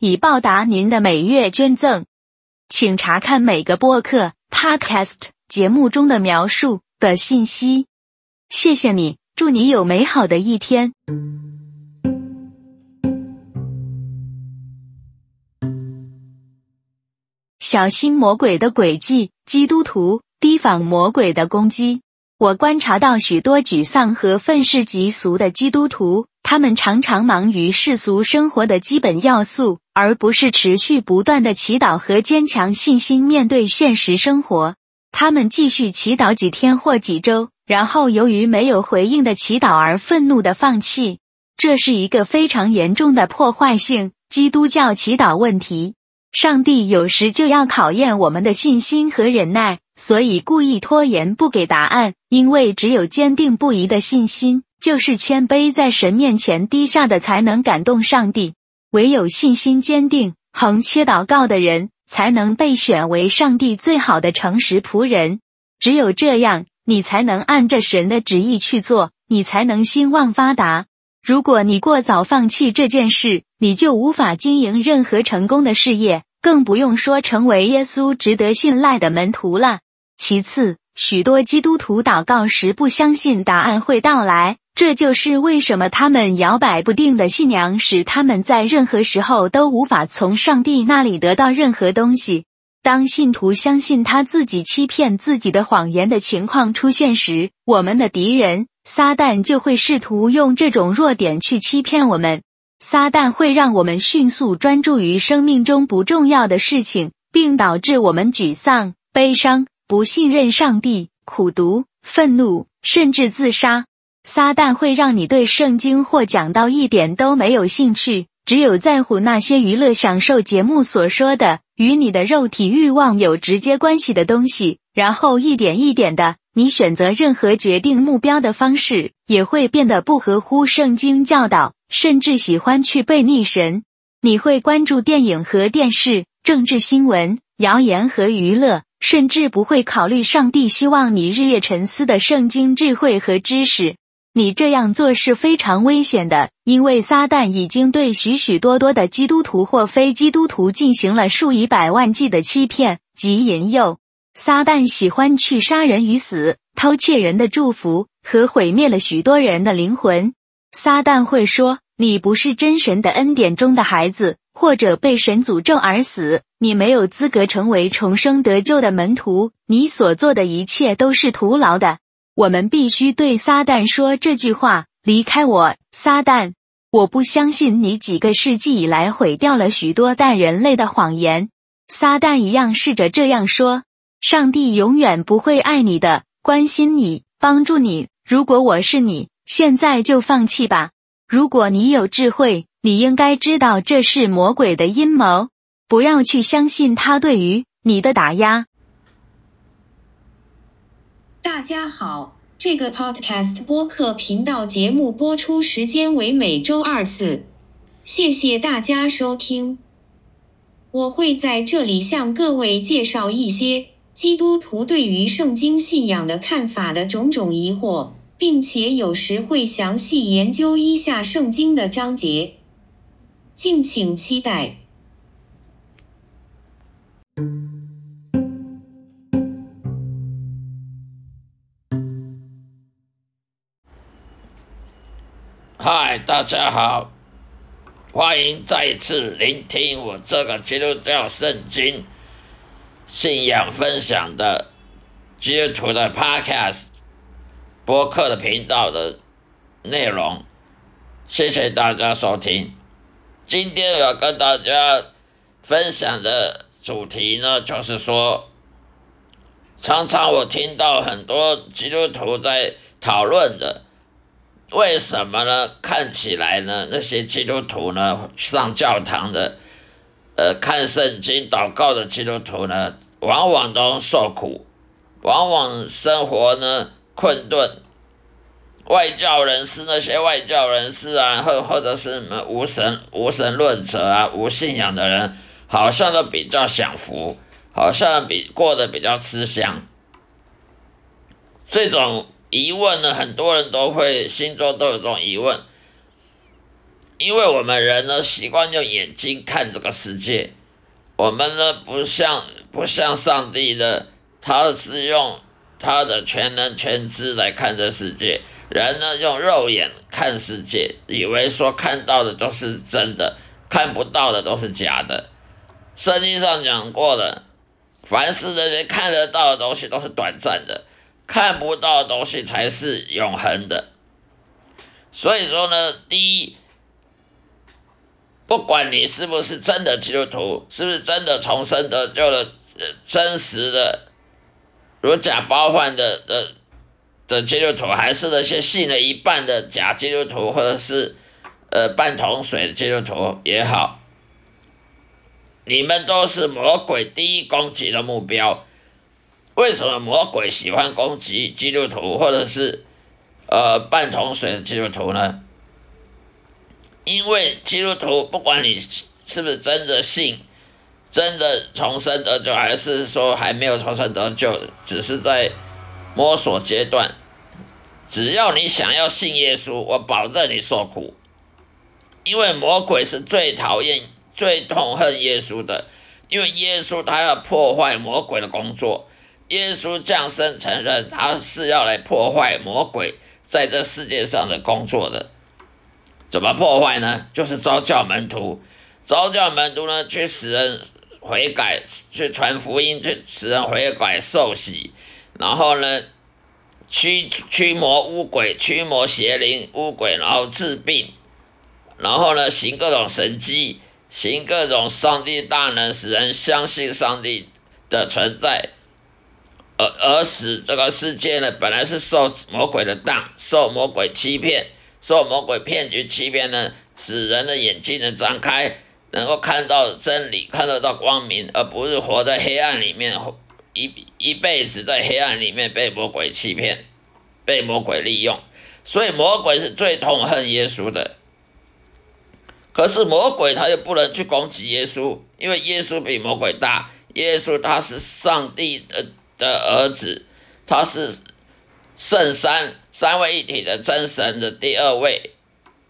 以报答您的每月捐赠，请查看每个播客 （podcast） 节目中的描述的信息。谢谢你，祝你有美好的一天。小心魔鬼的诡计，基督徒提防魔鬼的攻击。我观察到许多沮丧和愤世嫉俗的基督徒，他们常常忙于世俗生活的基本要素。而不是持续不断的祈祷和坚强信心面对现实生活。他们继续祈祷几天或几周，然后由于没有回应的祈祷而愤怒的放弃。这是一个非常严重的破坏性基督教祈祷问题。上帝有时就要考验我们的信心和忍耐，所以故意拖延不给答案。因为只有坚定不移的信心，就是谦卑在神面前低下的，才能感动上帝。唯有信心坚定、横切祷告的人，才能被选为上帝最好的诚实仆人。只有这样，你才能按着神的旨意去做，你才能兴旺发达。如果你过早放弃这件事，你就无法经营任何成功的事业，更不用说成为耶稣值得信赖的门徒了。其次，许多基督徒祷告时不相信答案会到来。这就是为什么他们摇摆不定的信仰使他们在任何时候都无法从上帝那里得到任何东西。当信徒相信他自己欺骗自己的谎言的情况出现时，我们的敌人撒旦就会试图用这种弱点去欺骗我们。撒旦会让我们迅速专注于生命中不重要的事情，并导致我们沮丧、悲伤、不信任上帝、苦读、愤怒，甚至自杀。撒旦会让你对圣经或讲道一点都没有兴趣，只有在乎那些娱乐享受节目所说的与你的肉体欲望有直接关系的东西。然后一点一点的，你选择任何决定目标的方式也会变得不合乎圣经教导，甚至喜欢去背逆神。你会关注电影和电视、政治新闻、谣言和娱乐，甚至不会考虑上帝希望你日夜沉思的圣经智慧和知识。你这样做是非常危险的，因为撒旦已经对许许多多的基督徒或非基督徒进行了数以百万计的欺骗及引诱。撒旦喜欢去杀人于死，偷窃人的祝福和毁灭了许多人的灵魂。撒旦会说：“你不是真神的恩典中的孩子，或者被神诅咒而死，你没有资格成为重生得救的门徒，你所做的一切都是徒劳的。”我们必须对撒旦说这句话：“离开我，撒旦！我不相信你几个世纪以来毁掉了许多代人类的谎言。”撒旦一样试着这样说：“上帝永远不会爱你的，关心你，帮助你。如果我是你，现在就放弃吧。如果你有智慧，你应该知道这是魔鬼的阴谋。不要去相信他对于你的打压。”大家好，这个 Podcast 播客频道节目播出时间为每周二次，谢谢大家收听。我会在这里向各位介绍一些基督徒对于圣经信仰的看法的种种疑惑，并且有时会详细研究一下圣经的章节，敬请期待。嗨，大家好，欢迎再次聆听我这个基督教圣经信仰分享的基督徒的 Podcast 播客的频道的内容。谢谢大家收听。今天我要跟大家分享的主题呢，就是说，常常我听到很多基督徒在讨论的。为什么呢？看起来呢，那些基督徒呢，上教堂的呃看圣经、祷告的基督徒呢，往往都受苦，往往生活呢困顿。外教人士那些外教人士啊，或或者是什么无神无神论者啊，无信仰的人，好像都比较享福，好像比过得比较吃香。这种疑问呢，很多人都会心中都有这种疑问，因为我们人呢习惯用眼睛看这个世界，我们呢不像不像上帝的，他是用他的全能全知来看这世界。人呢用肉眼看世界，以为说看到的都是真的，看不到的都是假的。圣经上讲过了，凡是人人看得到的东西都是短暂的，看不到的东西才是永恒的。所以说呢，第一，不管你是不是真的基督徒，是不是真的重生得救的真实的如假包换的的。的基督徒还是那些信了一半的假基督徒，或者是呃半桶水的基督徒也好，你们都是魔鬼第一攻击的目标。为什么魔鬼喜欢攻击基督徒，或者是呃半桶水的基督徒呢？因为基督徒不管你是不是真的信，真的重生得救，还是说还没有重生得救，只是在。摸索阶段，只要你想要信耶稣，我保证你受苦，因为魔鬼是最讨厌、最痛恨耶稣的，因为耶稣他要破坏魔鬼的工作，耶稣降生成人，他是要来破坏魔鬼在这世界上的工作的。怎么破坏呢？就是招教门徒，招教门徒呢，去使人悔改，去传福音，去使人悔改受洗。然后呢，驱驱魔巫鬼，驱魔邪灵巫鬼，然后治病，然后呢，行各种神迹，行各种上帝大能，使人相信上帝的存在，而而使这个世界呢，本来是受魔鬼的当，受魔鬼欺骗，受魔鬼骗局欺骗呢，使人的眼睛能张开，能够看到真理，看得到光明，而不是活在黑暗里面。一一辈子在黑暗里面被魔鬼欺骗，被魔鬼利用，所以魔鬼是最痛恨耶稣的。可是魔鬼他又不能去攻击耶稣，因为耶稣比魔鬼大。耶稣他是上帝的的儿子，他是圣三三位一体的真神的第二位，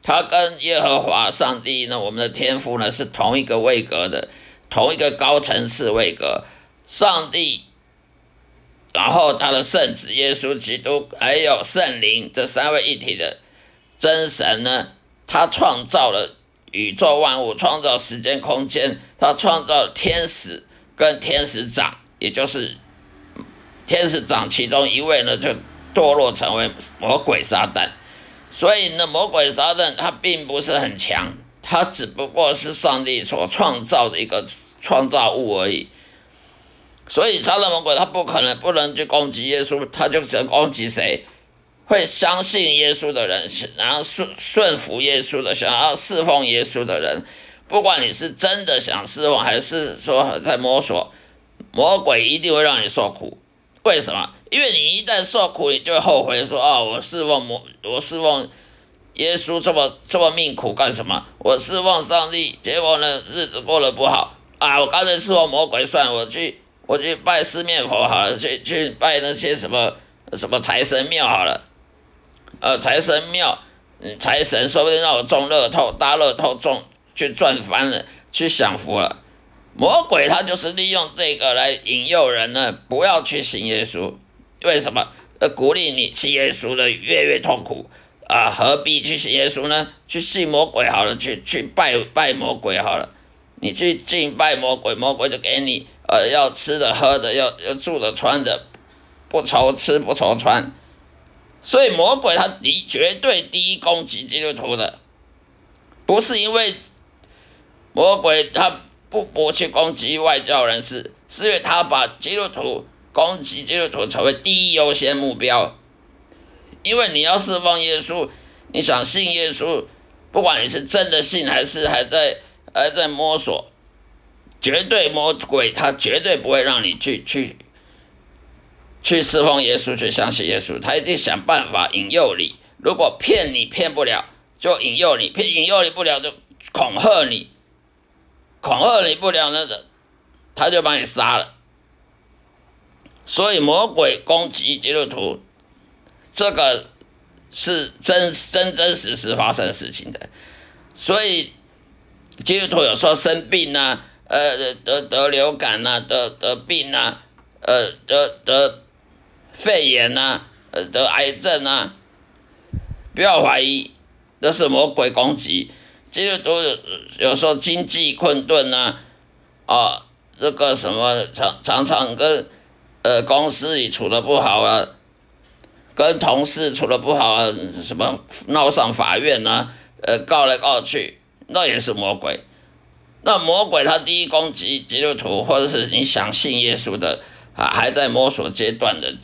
他跟耶和华上帝呢，我们的天父呢是同一个位格的，同一个高层次位格，上帝。然后他的圣子耶稣基督，还有圣灵这三位一体的真神呢，他创造了宇宙万物，创造时间空间，他创造了天使跟天使长，也就是天使长其中一位呢，就堕落成为魔鬼撒旦。所以呢，魔鬼撒旦他并不是很强，他只不过是上帝所创造的一个创造物而已。所以，撒旦魔鬼他不可能不能去攻击耶稣，他就只能攻击谁？会相信耶稣的人，然后顺顺服耶稣的，想要侍奉耶稣的人。不管你是真的想侍奉，还是说在摸索，魔鬼一定会让你受苦。为什么？因为你一旦受苦，你就会后悔，说：“哦，我侍奉魔，我侍奉耶稣这么这么命苦干什么？我侍奉上帝，结果呢，日子过得不好啊！我刚才侍奉魔鬼，算我去。”我去拜四面佛好了，去去拜那些什么什么财神庙好了，呃，财神庙，嗯，财神说不定让我中乐透，大乐透中去赚翻了，去享福了。魔鬼他就是利用这个来引诱人呢，不要去信耶稣。为什么？呃，鼓励你信耶稣的越越痛苦啊，何必去信耶稣呢？去信魔鬼好了，去去拜拜魔鬼好了，你去敬拜魔鬼，魔鬼就给你。呃，要吃的喝的，要要住的穿的，不愁吃不愁穿，所以魔鬼他第绝对第一攻击基督徒的，不是因为魔鬼他不不去攻击外教人士，是因为他把基督徒攻击基督徒成为第一优先目标，因为你要释放耶稣，你想信耶稣，不管你是真的信还是还在还在摸索。绝对魔鬼，他绝对不会让你去去去侍奉耶稣，去相信耶稣，他一定想办法引诱你。如果骗你骗不了，就引诱你；骗引诱你不了，就恐吓你。恐吓你不了，那个他就把你杀了。所以魔鬼攻击基督徒，这个是真真真实实发生事情的。所以基督徒有时候生病啊，呃，得得流感啊，得得病啊，呃，得得肺炎啊，呃，得癌症啊，不要怀疑，这是魔鬼攻击。基督徒有时候经济困顿啊，啊，这个什么常常常跟呃公司里处的不好啊，跟同事处的不好啊，什么闹上法院啊，呃，告来告去，那也是魔鬼。那魔鬼他第一攻击基督徒，或者是你想信耶稣的啊，还在摸索阶段的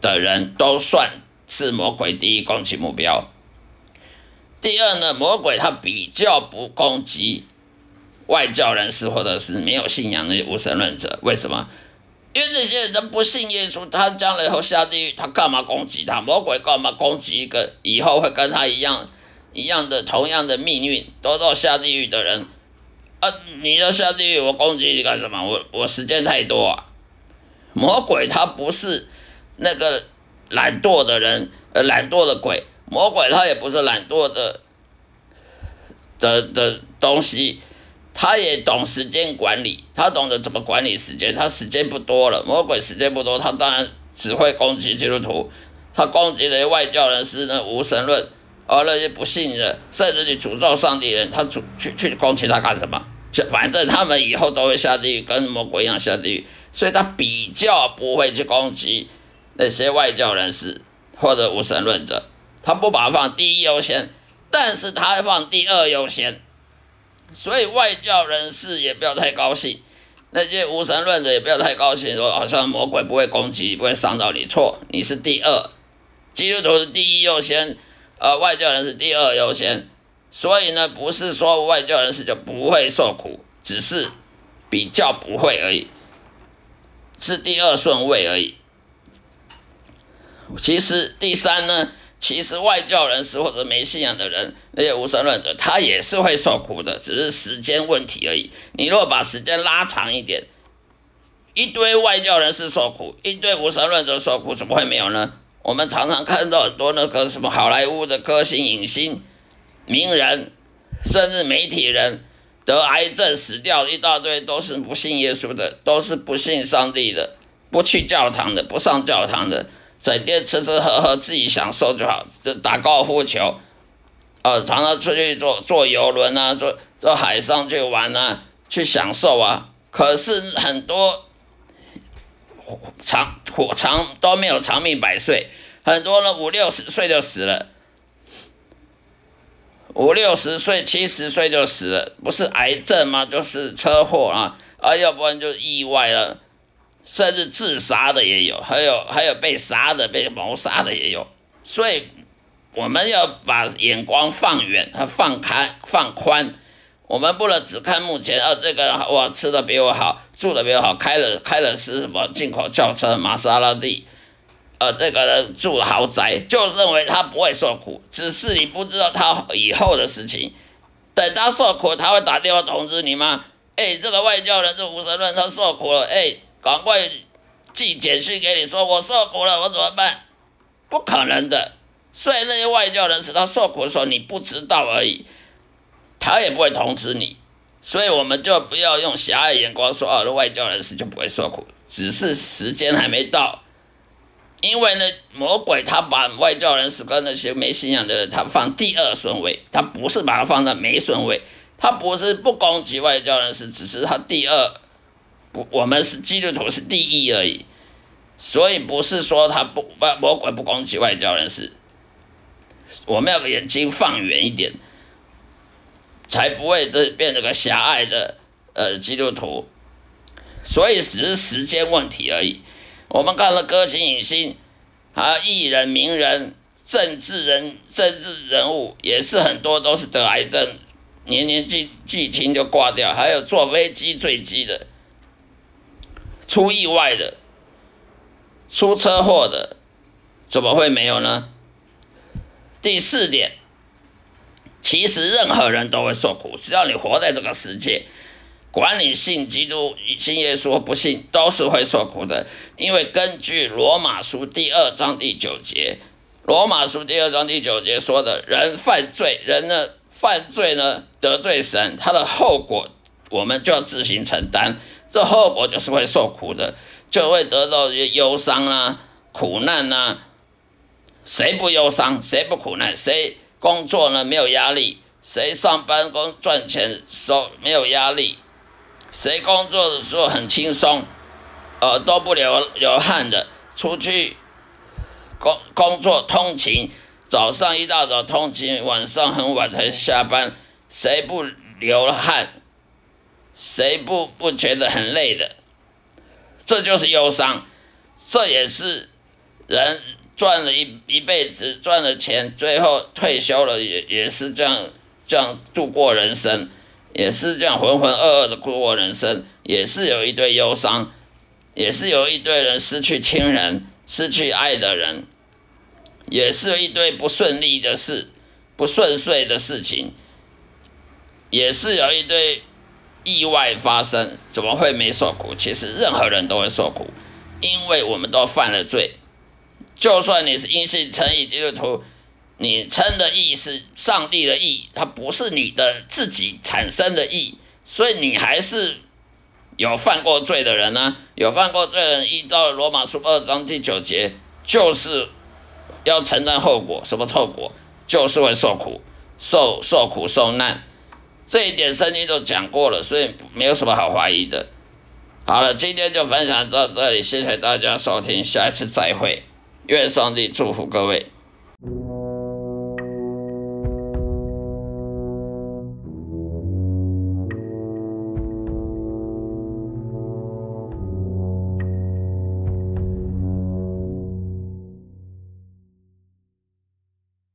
的人，都算是魔鬼第一攻击目标。第二呢，魔鬼他比较不攻击外教人士或者是没有信仰的无神论者，为什么？因为那些人不信耶稣，他将来以后下地狱，他干嘛攻击他？魔鬼干嘛攻击一个以后会跟他一样一样的同样的命运，都到下地狱的人？啊，你要下地狱，我攻击你干什么？我我时间太多啊！魔鬼他不是那个懒惰的人，呃，懒惰的鬼。魔鬼他也不是懒惰的的的东西，他也懂时间管理，他懂得怎么管理时间。他时间不多了，魔鬼时间不多，他当然只会攻击基督徒，他攻击那些外教人士呢，无神论，而那些不信的，甚至你诅咒上帝人，他主去去攻击他干什么？就反正他们以后都会下地狱，跟魔鬼一样下地狱，所以他比较不会去攻击那些外教人士或者无神论者。他不把它放第一优先，但是他放第二优先，所以外教人士也不要太高兴，那些无神论者也不要太高兴，说好像魔鬼不会攻击，不会伤到你，错，你是第二，基督徒是第一优先，呃，外教人是第二优先，所以呢，不是说外教人士就不会受苦，只是比较不会而已，是第二顺位而已。其实第三呢？其实外教人士或者没信仰的人，那些无神论者，他也是会受苦的，只是时间问题而已。你若把时间拉长一点，一堆外教人士受苦，一堆无神论者受苦，怎么会没有呢？我们常常看到很多那个什么好莱坞的歌星、影星、名人，甚至媒体人得癌症死掉一大堆，都是不信耶稣的，都是不信上帝的，不去教堂的，不上教堂的。整天吃吃喝喝，自己享受就好，就打高尔夫球，呃，常常出去坐坐游轮啊，坐坐海上去玩啊，去享受啊。可是很多长长都没有长命百岁，很多人五六十岁就死了，五六十岁、七十岁就死了，不是癌症吗？就是车祸啊，啊，要不然就意外了。甚至自杀的也有，还有还有被杀的、被谋杀的也有，所以我们要把眼光放远和放开、放宽。我们不能只看目前，啊，这个哇吃的比我好，住的比我好，开了开了是什么进口轿车玛莎拉蒂，呃，这个人住豪宅，就认为他不会受苦，只是你不知道他以后的事情。等他受苦，他会打电话通知你吗？哎，这个外教人这无神论，他受苦了，哎。赶快寄简讯给你，说我受苦了，我怎么办？不可能的。所以那些外教人士他受苦的时候，你不知道而已，他也不会通知你。所以我们就不要用狭隘眼光说，哦，那外教人士就不会受苦，只是时间还没到。因为呢，魔鬼他把外教人士跟那些没信仰的人，他放第二顺位，他不是把他放在没顺位，他不是不攻击外教人士，只是他第二。不，我们是基督徒是第一而已，所以不是说他不魔魔鬼不攻击外教人士，我们要眼睛放远一点，才不会这变成个狭隘的呃基督徒，所以只是时间问题而已。我们看了歌星、影星啊、艺人、名人、政治人、政治人物，也是很多都是得癌症年年纪纪轻就挂掉，还有坐飞机坠机的，出意外的，出车祸的，怎么会没有呢？第四点，其实任何人都会受苦，只要你活在这个世界，管你信基督、信耶稣不信，都是会受苦的。因为根据罗马书第二章第九节，罗马书第二章第九节说的，人犯罪，人呢犯罪呢得罪神，他的后果我们就要自行承担，这后果就是会受苦的，就会得到一些忧伤啊、苦难啊。谁不忧伤？谁不苦难？谁工作呢没有压力？谁上班工赚钱收没有压力？谁工作的时候很轻松？呃，都不流流汗的，出去工工作通勤，早上一大早通勤，晚上很晚才下班，谁不流汗？谁不不觉得很累的？这就是忧伤，这也是人赚了一一辈子赚了钱，最后退休了也也是这样这样度过人生，也是这样浑浑噩噩的度过人生，也是有一堆忧伤。也是有一堆人失去亲人、失去爱的人，也是一堆不顺利的事、不顺遂的事情，也是有一堆意外发生。怎么会没受苦？其实任何人都会受苦，因为我们都犯了罪。就算你是因信称义基督徒，你称的义是上帝的义，它不是你的自己产生的义，所以你还是。有犯过罪的人呢？有犯过罪的人，依照罗马书二章第九节，就是要承担后果。什么后果？就是会受苦、受受苦、受难。这一点圣经都讲过了，所以没有什么好怀疑的。好了，今天就分享到这里，谢谢大家收听，下一次再会，愿上帝祝福各位。